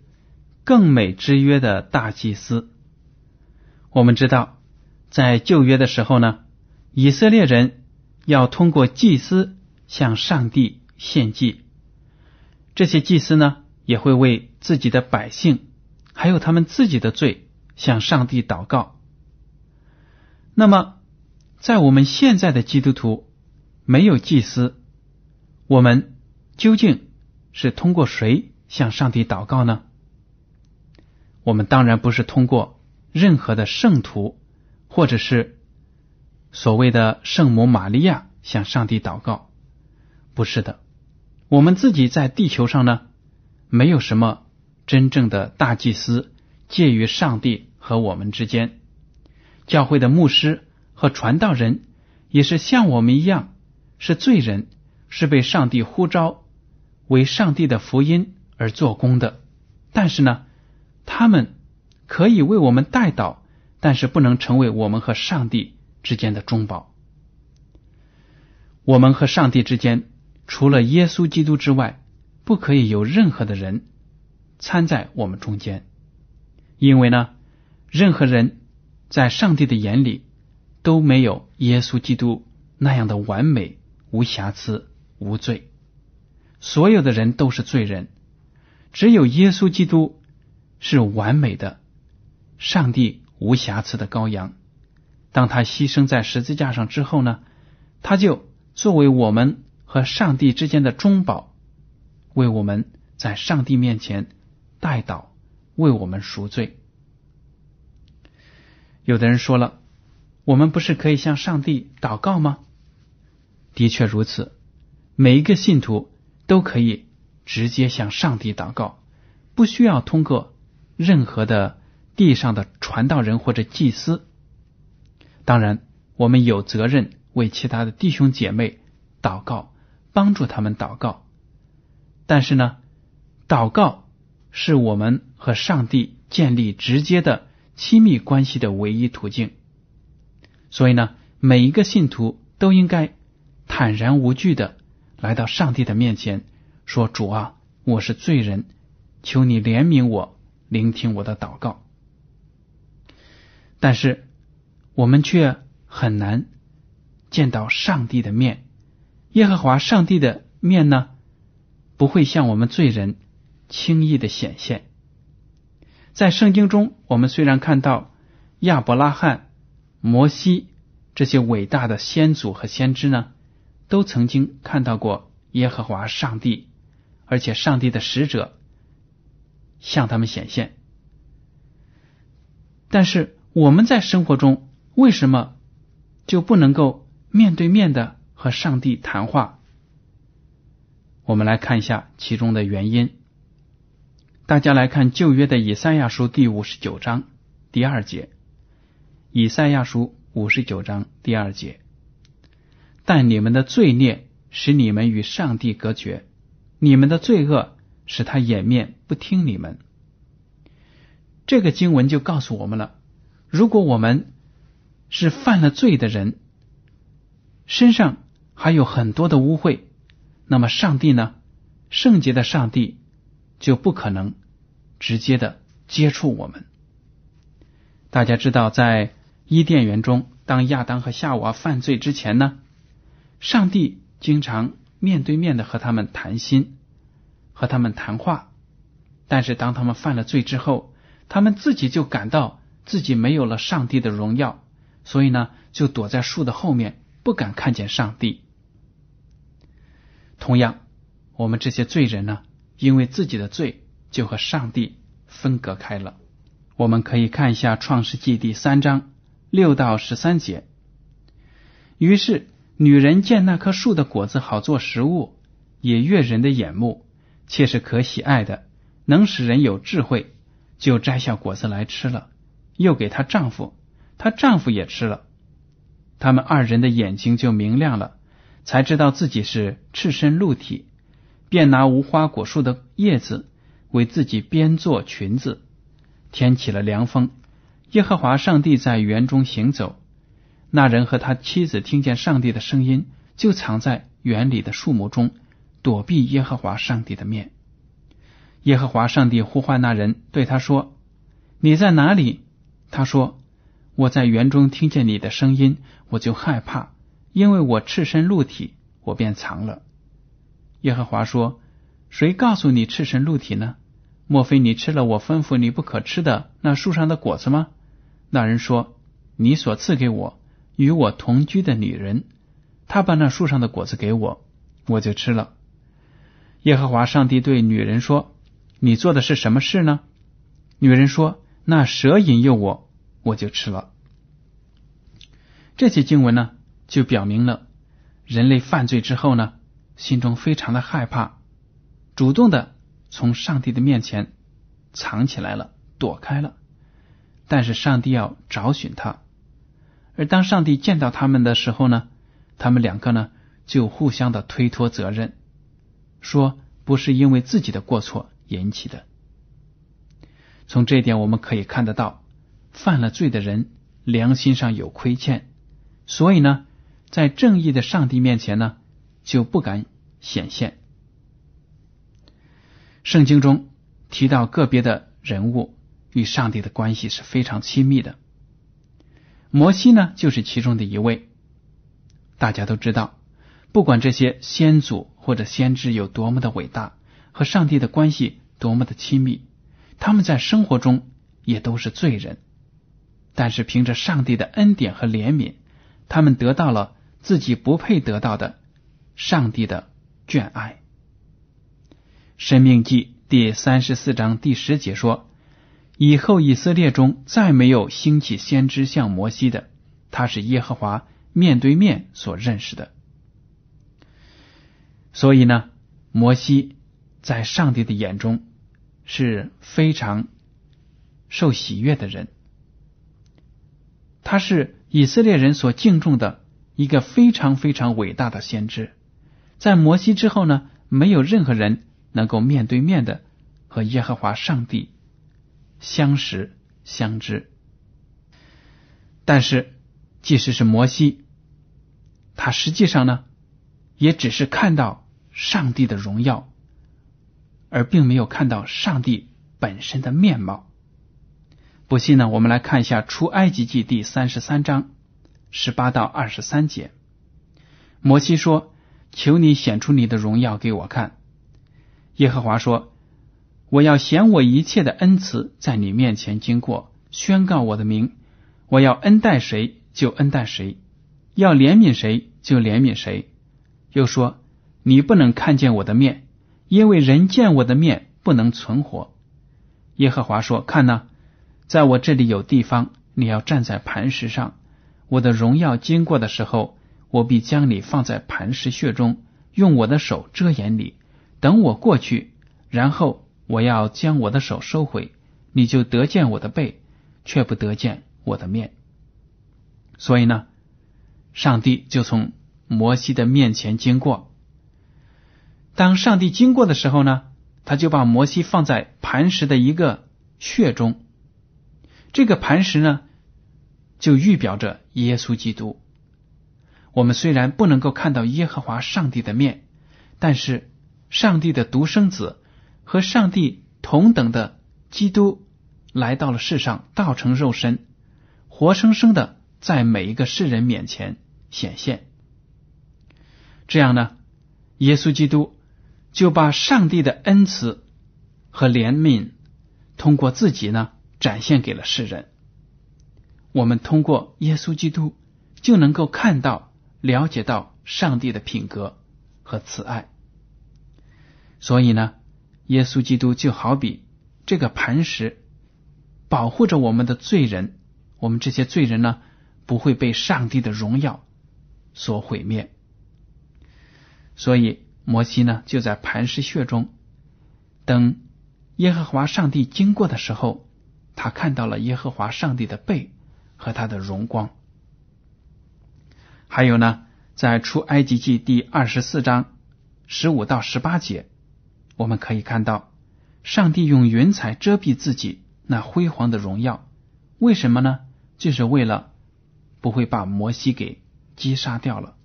“更美之约”的大祭司。我们知道，在旧约的时候呢，以色列人要通过祭司向上帝献祭，这些祭司呢也会为自己的百姓还有他们自己的罪向上帝祷告。那么，在我们现在的基督徒没有祭司，我们。究竟是通过谁向上帝祷告呢？我们当然不是通过任何的圣徒，或者是所谓的圣母玛利亚向上帝祷告，不是的。我们自己在地球上呢，没有什么真正的大祭司介于上帝和我们之间。教会的牧师和传道人也是像我们一样是罪人，是被上帝呼召。为上帝的福音而做工的，但是呢，他们可以为我们代祷，但是不能成为我们和上帝之间的中保。我们和上帝之间，除了耶稣基督之外，不可以有任何的人参在我们中间，因为呢，任何人在上帝的眼里都没有耶稣基督那样的完美、无瑕疵、无罪。所有的人都是罪人，只有耶稣基督是完美的，上帝无瑕疵的羔羊。当他牺牲在十字架上之后呢，他就作为我们和上帝之间的中保，为我们在上帝面前代祷，为我们赎罪。有的人说了，我们不是可以向上帝祷告吗？的确如此，每一个信徒。都可以直接向上帝祷告，不需要通过任何的地上的传道人或者祭司。当然，我们有责任为其他的弟兄姐妹祷告，帮助他们祷告。但是呢，祷告是我们和上帝建立直接的亲密关系的唯一途径。所以呢，每一个信徒都应该坦然无惧的。来到上帝的面前，说：“主啊，我是罪人，求你怜悯我，聆听我的祷告。”但是我们却很难见到上帝的面。耶和华上帝的面呢，不会向我们罪人轻易的显现。在圣经中，我们虽然看到亚伯拉罕、摩西这些伟大的先祖和先知呢。都曾经看到过耶和华上帝，而且上帝的使者向他们显现。但是我们在生活中为什么就不能够面对面的和上帝谈话？我们来看一下其中的原因。大家来看旧约的以赛亚书第五十九章第二节，以赛亚书五十九章第二节。但你们的罪孽使你们与上帝隔绝，你们的罪恶使他掩面不听你们。这个经文就告诉我们了：如果我们是犯了罪的人，身上还有很多的污秽，那么上帝呢？圣洁的上帝就不可能直接的接触我们。大家知道，在伊甸园中，当亚当和夏娃犯罪之前呢，上帝经常面对面的和他们谈心，和他们谈话。但是当他们犯了罪之后，他们自己就感到自己没有了上帝的荣耀，所以呢，就躲在树的后面，不敢看见上帝。同样，我们这些罪人呢，因为自己的罪，就和上帝分隔开了。我们可以看一下《创世纪》第三章六到十三节。于是，女人见那棵树的果子好做食物，也悦人的眼目，且是可喜爱的。能使人有智慧，就摘下果子来吃了，又给她丈夫，她丈夫也吃了，他们二人的眼睛就明亮了，才知道自己是赤身露体，便拿无花果树的叶子为自己编做裙子。天起了凉风，耶和华上帝在园中行走，那人和他妻子听见上帝的声音，就藏在园里的树木中，躲避耶和华上帝的面。耶和华上帝呼唤那人，对他说：“你在哪里？”他说：“我在园中听见你的声音，我就害怕，因为我赤身露体，我便藏了。”耶和华说：“谁告诉你赤身露体呢？莫非你吃了我吩咐你不可吃的那树上的果子吗？”那人说：“你所赐给我与我同居的女人，她把那树上的果子给我，我就吃了。”耶和华上帝对女人说。你做的是什么事呢？女人说：“那蛇引诱我，我就吃了。”这些经文呢，就表明了人类犯罪之后呢，心中非常的害怕，主动的从上帝的面前藏起来了，躲开了。但是上帝要找寻他，而当上帝见到他们的时候呢，他们两个呢就互相的推脱责任，说不是因为自己的过错。引起的。从这一点我们可以看得到，犯了罪的人良心上有亏欠，所以呢，在正义的上帝面前呢，就不敢显现。圣经中提到个别的人物与上帝的关系是非常亲密的，摩西呢就是其中的一位。大家都知道，不管这些先祖或者先知有多么的伟大，和上帝的关系。多么的亲密，他们在生活中也都是罪人，但是凭着上帝的恩典和怜悯，他们得到了自己不配得到的上帝的眷爱。生命记第三十四章第十节说：“以后以色列中再没有兴起先知像摩西的，他是耶和华面对面所认识的。”所以呢，摩西在上帝的眼中。是非常受喜悦的人，他是以色列人所敬重的一个非常非常伟大的先知。在摩西之后呢，没有任何人能够面对面的和耶和华上帝相识相知。但是，即使是摩西，他实际上呢，也只是看到上帝的荣耀。而并没有看到上帝本身的面貌。不信呢？我们来看一下《出埃及记》第三十三章十八到二十三节。摩西说：“求你显出你的荣耀给我看。”耶和华说：“我要显我一切的恩慈在你面前经过，宣告我的名。我要恩待谁就恩待谁，要怜悯谁就怜悯谁。”又说：“你不能看见我的面。”因为人见我的面不能存活，耶和华说：“看呐，在我这里有地方，你要站在磐石上。我的荣耀经过的时候，我必将你放在磐石穴中，用我的手遮掩你。等我过去，然后我要将我的手收回，你就得见我的背，却不得见我的面。所以呢，上帝就从摩西的面前经过。”当上帝经过的时候呢，他就把摩西放在磐石的一个穴中，这个磐石呢，就预表着耶稣基督。我们虽然不能够看到耶和华上帝的面，但是上帝的独生子和上帝同等的基督来到了世上，道成肉身，活生生的在每一个世人面前显现。这样呢，耶稣基督就把上帝的恩慈和怜悯通过自己呢展现给了世人。我们通过耶稣基督就能够看到。了解到上帝的品格和慈爱，所以呢，耶稣基督就好比这个磐石，保护着我们的罪人。我们这些罪人呢，不会被上帝的荣耀所毁灭。所以摩西呢，就在磐石穴中等耶和华上帝经过的时候，他看到了耶和华上帝的背和他的荣光。还有呢，在出埃及记第二十四章十五到十八节，我们可以看到，上帝用云彩遮蔽自己那辉煌的荣耀，为什么呢？就是为了不会把摩西给击杀掉了。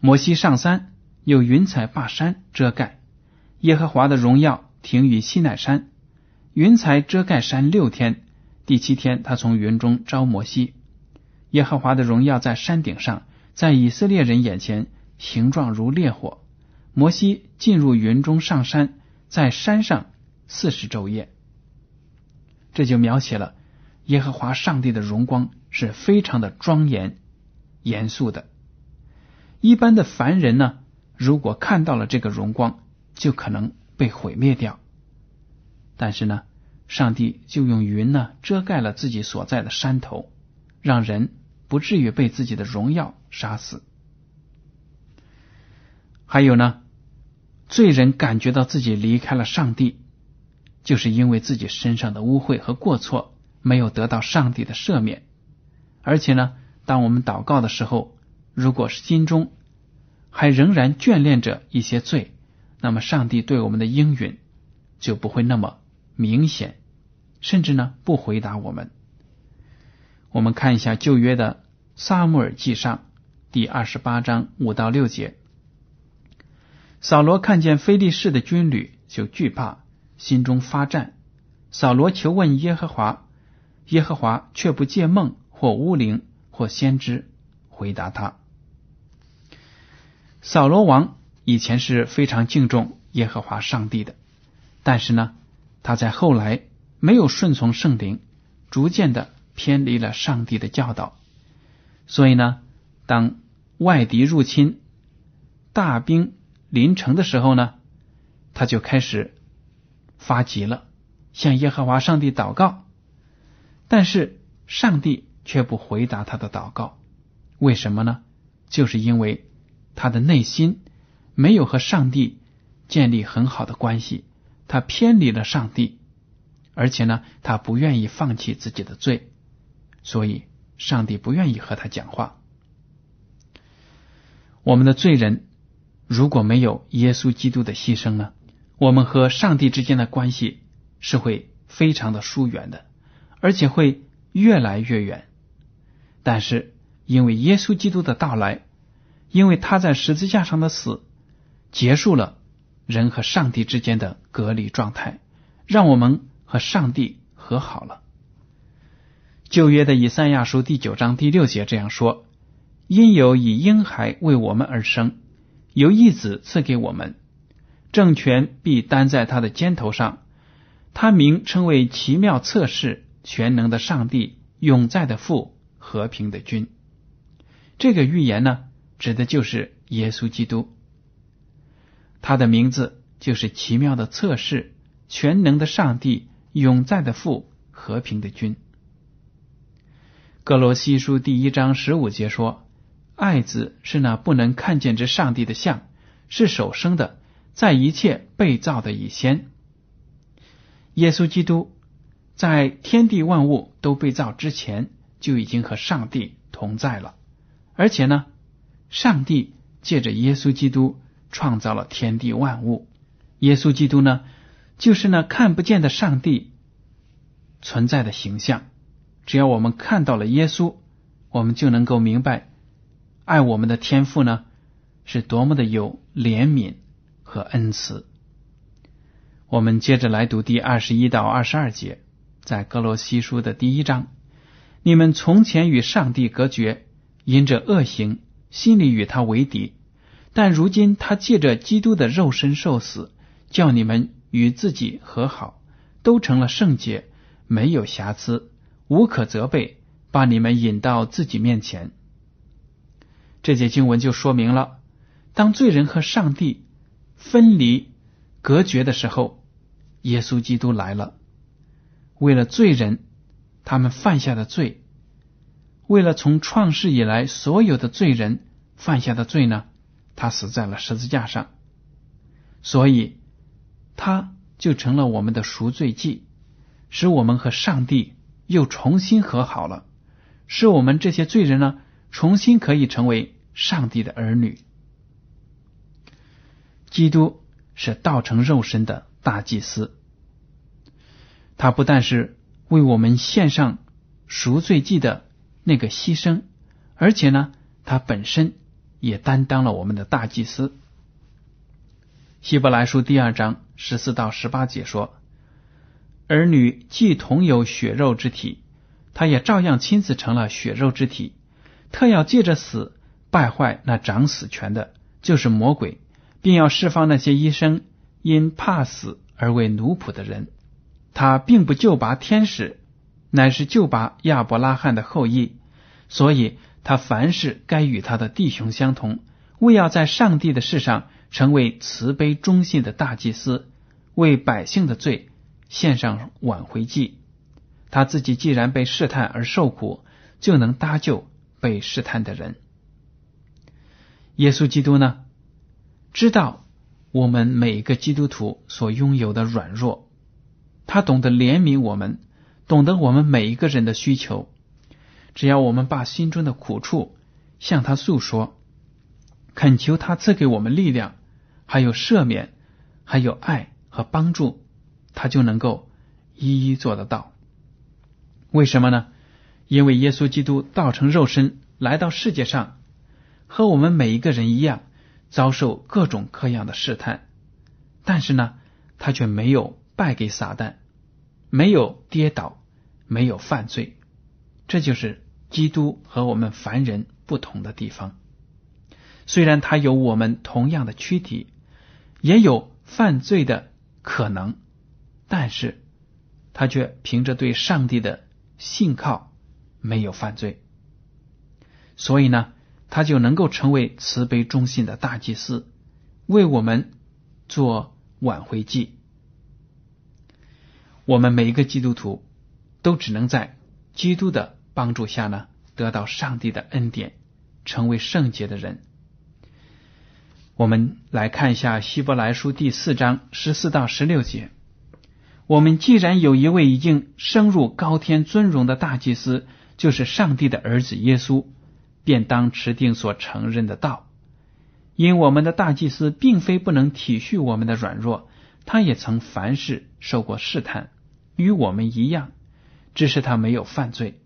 摩西上山，有云彩把山遮盖，耶和华的荣耀停于西奈山，云彩遮盖山六天，第七天，他从云中招摩西。耶和华的荣耀在山顶上，在以色列人眼前，形状如烈火。摩西进入云中上山，在山上四十昼夜。这就描写了耶和华上帝的荣光是非常的庄严、严肃的。一般的凡人呢，如果看到了这个荣光，就可能被毁灭掉。但是呢，上帝就用云呢遮盖了自己所在的山头，让人。不至于被自己的荣耀杀死。还有呢，罪人感觉到自己离开了上帝，就是因为自己身上的污秽和过错没有得到上帝的赦免。而且呢，当我们祷告的时候，如果是心中还仍然眷恋着一些罪，那么上帝对我们的应允就不会那么明显，甚至呢不回答我们。我们看一下旧约的撒母耳记上第二十八章五到六节。扫罗看见非利士的军旅，就惧怕，心中发战。扫罗求问耶和华，耶和华却不借梦或巫灵或先知回答他。扫罗王以前是非常敬重耶和华上帝的，但是呢，他在后来没有顺从圣灵，逐渐的。偏离了上帝的教导，所以呢，当外敌入侵、大兵临城的时候呢，他就开始发急了，向耶和华上帝祷告，但是上帝却不回答他的祷告，为什么呢？就是因为他的内心没有和上帝建立很好的关系，他偏离了上帝，而且呢，他不愿意放弃自己的罪。所以，上帝不愿意和他讲话。我们的罪人如果没有耶稣基督的牺牲呢？我们和上帝之间的关系是会非常的疏远的，而且会越来越远。但是，因为耶稣基督的到来，因为他在十字架上的死，结束了人和上帝之间的隔离状态，让我们和上帝和好了。旧约的以赛亚书第九章第六节这样说：“因有以婴孩为我们而生，有一子赐给我们，政权必担在他的肩头上。他名称为奇妙测试、全能的上帝、永在的父、和平的君。”这个预言呢，指的就是耶稣基督。他的名字就是奇妙的测试、全能的上帝、永在的父、和平的君。哥罗西书第一章十五节说：“爱子是那不能看见之上帝的像，是首生的，在一切被造的以先。耶稣基督在天地万物都被造之前就已经和上帝同在了，而且呢，上帝借着耶稣基督创造了天地万物。耶稣基督呢，就是那看不见的上帝存在的形象。只要我们看到了耶稣，我们就能够明白，爱我们的天父呢是多么的有怜悯和恩慈。我们接着来读第二十一到二十二节，在哥罗西书的第一章，你们从前与上帝隔绝，因着恶行，心里与他为敌；但如今他借着基督的肉身受死，叫你们与自己和好，都成了圣洁，没有瑕疵。无可责备，把你们引到自己面前。这节经文就说明了，当罪人和上帝分离、隔绝的时候，耶稣基督来了，为了罪人他们犯下的罪，为了从创世以来所有的罪人犯下的罪呢，他死在了十字架上，所以他就成了我们的赎罪祭，使我们和上帝。又重新和好了，使我们这些罪人呢，重新可以成为上帝的儿女。基督是道成肉身的大祭司，他不但是为我们献上赎罪祭的那个牺牲，而且呢，他本身也担当了我们的大祭司。希伯来书第二章十四到十八节说。儿女既同有血肉之体，他也照样亲自成了血肉之体。特要借着死败坏那掌死权的，就是魔鬼，并要释放那些医生因怕死而为奴仆的人。他并不救拔天使，乃是救拔亚伯拉罕的后裔。所以他凡事该与他的弟兄相同，为要在上帝的世上成为慈悲忠信的大祭司，为百姓的罪。献上挽回祭，他自己既然被试探而受苦，就能搭救被试探的人。耶稣基督呢，知道我们每一个基督徒所拥有的软弱，他懂得怜悯我们，懂得我们每一个人的需求。只要我们把心中的苦处向他诉说，恳求他赐给我们力量，还有赦免，还有爱和帮助。他就能够一一做得到。为什么呢？因为耶稣基督道成肉身来到世界上，和我们每一个人一样，遭受各种各样的试探，但是呢，他却没有败给撒旦，没有跌倒，没有犯罪。这就是基督和我们凡人不同的地方。虽然他有我们同样的躯体，也有犯罪的可能。但是，他却凭着对上帝的信靠，没有犯罪，所以呢，他就能够成为慈悲忠信的大祭司，为我们做挽回祭。我们每一个基督徒都只能在基督的帮助下呢，得到上帝的恩典，成为圣洁的人。我们来看一下希伯来书第四章十四到十六节。我们既然有一位已经升入高天尊荣的大祭司，就是上帝的儿子耶稣，便当持定所承认的道。因我们的大祭司并非不能体恤我们的软弱，他也曾凡事受过试探，与我们一样，只是他没有犯罪。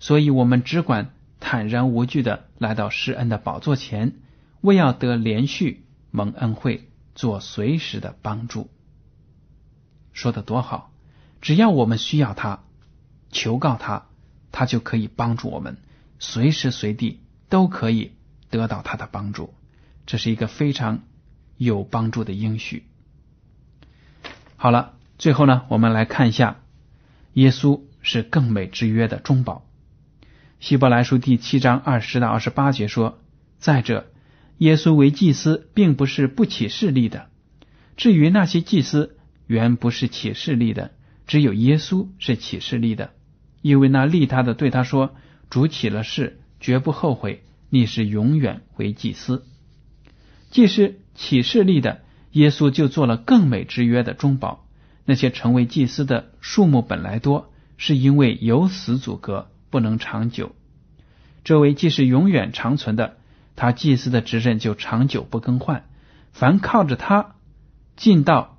所以，我们只管坦然无惧的来到施恩的宝座前，为要得连续蒙恩惠，做随时的帮助。说的多好！只要我们需要他，求告他，他就可以帮助我们，随时随地都可以得到他的帮助。这是一个非常有帮助的应许。好了，最后呢，我们来看一下，耶稣是更美之约的中保。希伯来书第七章二十到二十八节说：“再者，耶稣为祭司，并不是不起势力的。至于那些祭司，”原不是起势力的，只有耶稣是起势力的，因为那利他的对他说：“主起了誓，绝不后悔，你是永远为祭司。”既是起势力的，耶稣就做了更美之约的中保。那些成为祭司的数目本来多，是因为有死阻隔，不能长久。这位既是永远长存的，他祭司的职任就长久不更换。凡靠着他进到。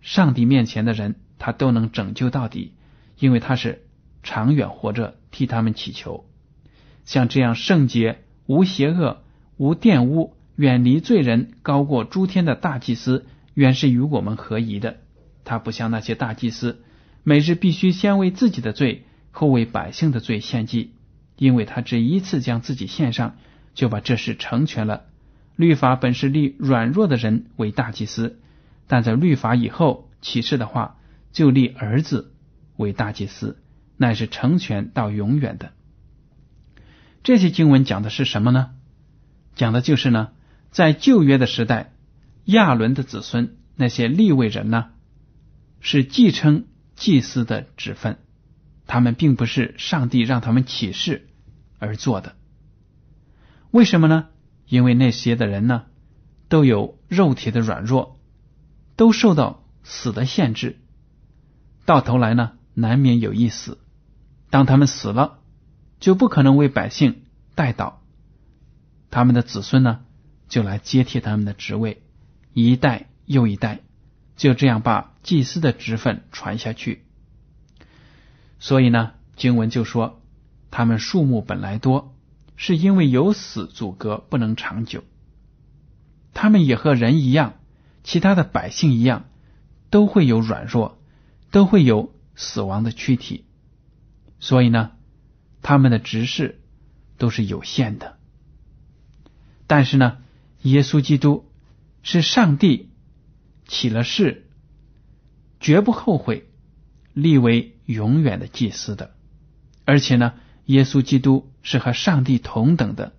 上帝面前的人，他都能拯救到底，因为他是长远活着替他们祈求。像这样圣洁、无邪恶、无玷污、远离罪人、高过诸天的大祭司，原是与我们合宜的。他不像那些大祭司，每日必须先为自己的罪，后为百姓的罪献祭，因为他只一次将自己献上，就把这事成全了。律法本是立软弱的人为大祭司，但在律法以后启示的话，就立儿子为大祭司，乃是成全到永远的。这些经文讲的是什么呢？讲的就是呢，在旧约的时代，亚伦的子孙那些立位人呢，是继承祭司的职分，他们并不是上帝让他们起誓而做的。为什么呢？因为那些的人呢，都有肉体的软弱，都受到死的限制，到头来呢，难免有一死。当他们死了。就不可能为百姓代祷，他们的子孙呢，就来接替他们的职位，一代又一代，就这样把祭司的职分传下去。所以呢，经文就说，他们数目本来多，是因为有死阻隔，不能长久。他们也和人一样，其他的百姓一样，都会有软弱，都会有死亡的躯体。所以呢。他们的执事都是有限的，但是呢，耶稣基督是上帝起了誓，绝不后悔立为永远的祭司的，而且呢，耶稣基督是和上帝同等的，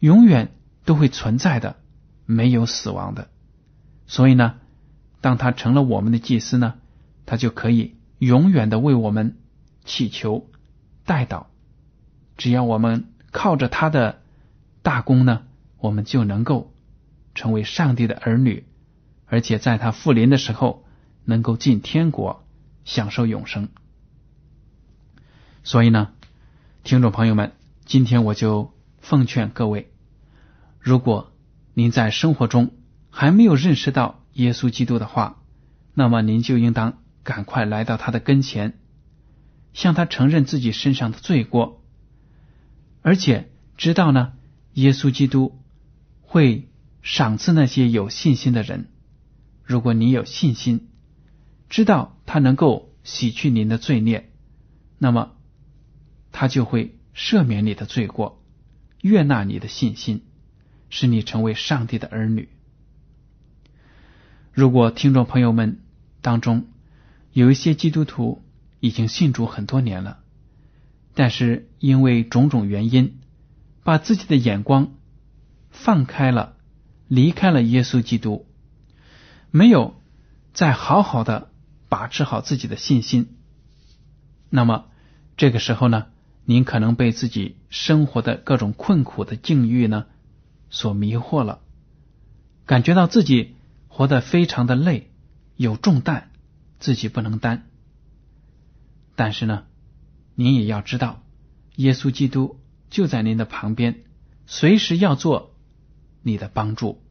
永远都会存在的，没有死亡的。所以呢，当他成了我们的祭司呢，他就可以永远的为我们祈求、代祷。只要我们靠着他的大功呢，我们就能够成为上帝的儿女，而且在他复临的时候能够进天国，享受永生。所以呢，听众朋友们，今天我就奉劝各位：如果您在生活中还没有认识到耶稣基督的话，那么您就应当赶快来到他的跟前，向他承认自己身上的罪过。而且知道呢，耶稣基督会赏赐那些有信心的人。如果你有信心，知道他能够洗去您的罪孽，那么他就会赦免你的罪过，悦纳你的信心，使你成为上帝的儿女。如果听众朋友们当中有一些基督徒已经信主很多年了。但是因为种种原因，把自己的眼光放开了，离开了耶稣基督，没有再好好的把持好自己的信心。那么这个时候呢，您可能被自己生活的各种困苦的境遇呢所迷惑了，感觉到自己活得非常的累，有重担自己不能担。但是呢。您也要知道，耶稣基督就在您的旁边，随时要做你的帮助。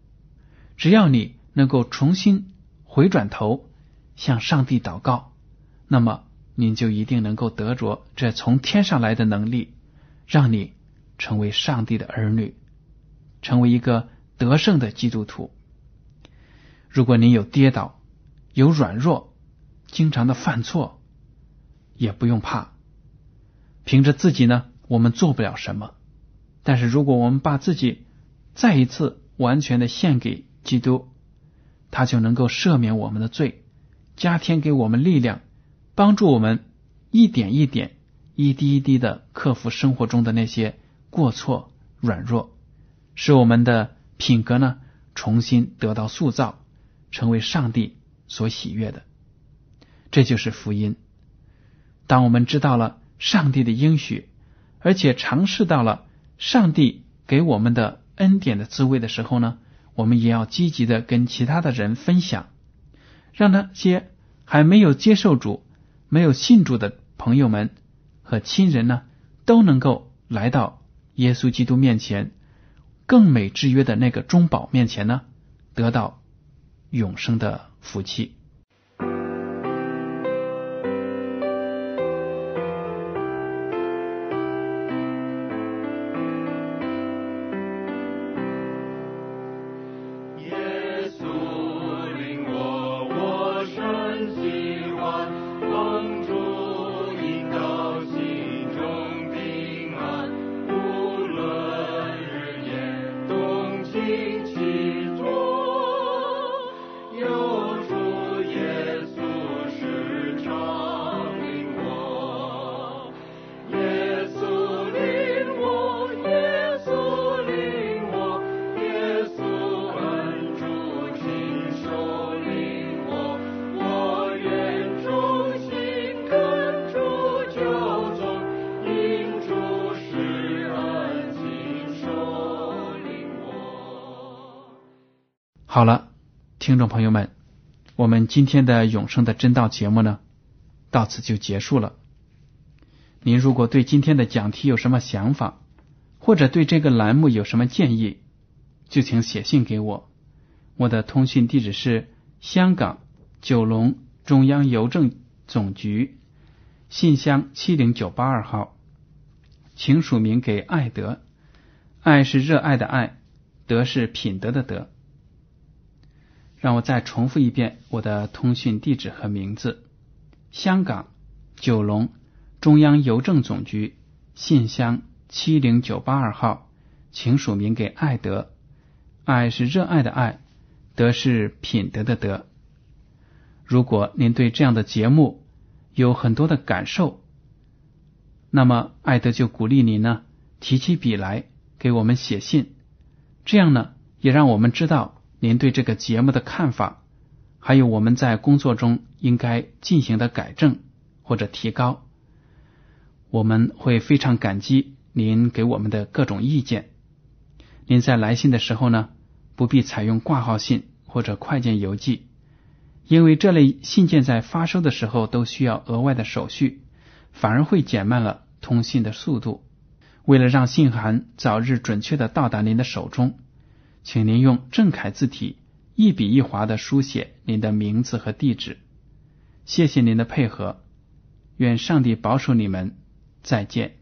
只要你能够重新回转头向上帝祷告，那么您就一定能够得着这从天上来的能力，让你成为上帝的儿女，成为一个得胜的基督徒。如果您有跌倒、有软弱、经常的犯错，也不用怕。凭着自己呢，我们做不了什么。但是如果我们把自己再一次完全的献给基督，他就能够赦免我们的罪，加添给我们力量，帮助我们一点一点、一滴一滴的克服生活中的那些过错、软弱，使我们的品格呢重新得到塑造，成为上帝所喜悦的。这就是福音。当我们知道了。上帝的应许，而且尝试到了上帝给我们的恩典的滋味的时候呢，我们也要积极的跟其他的人分享，让那些还没有接受主、没有信主的朋友们和亲人呢，都能够来到耶稣基督面前，更美之约的那个中宝面前呢，得到永生的福气。听众朋友们，我们今天的永生的真道节目呢，到此就结束了。您如果对今天的讲题有什么想法，或者对这个栏目有什么建议，就请写信给我。我的通讯地址是香港九龙中央邮政总局信箱七零九八二号，请署名给爱德。爱是热爱的爱，德是品德的德。让我再重复一遍我的通讯地址和名字：香港九龙中央邮政总局信箱七零九八二号，请署名给爱德。爱是热爱的爱，德是品德的德。如果您对这样的节目有很多的感受，那么爱德就鼓励您呢，提起笔来给我们写信，这样呢，也让我们知道。您对这个节目的看法，还有我们在工作中应该进行的改正或者提高，我们会非常感激您给我们的各种意见。您在来信的时候呢，不必采用挂号信或者快件邮寄，因为这类信件在发收的时候都需要额外的手续，反而会减慢了通信的速度。为了让信函早日准确的到达您的手中。请您用正楷字体一笔一划的书写您的名字和地址。谢谢您的配合，愿上帝保守你们，再见。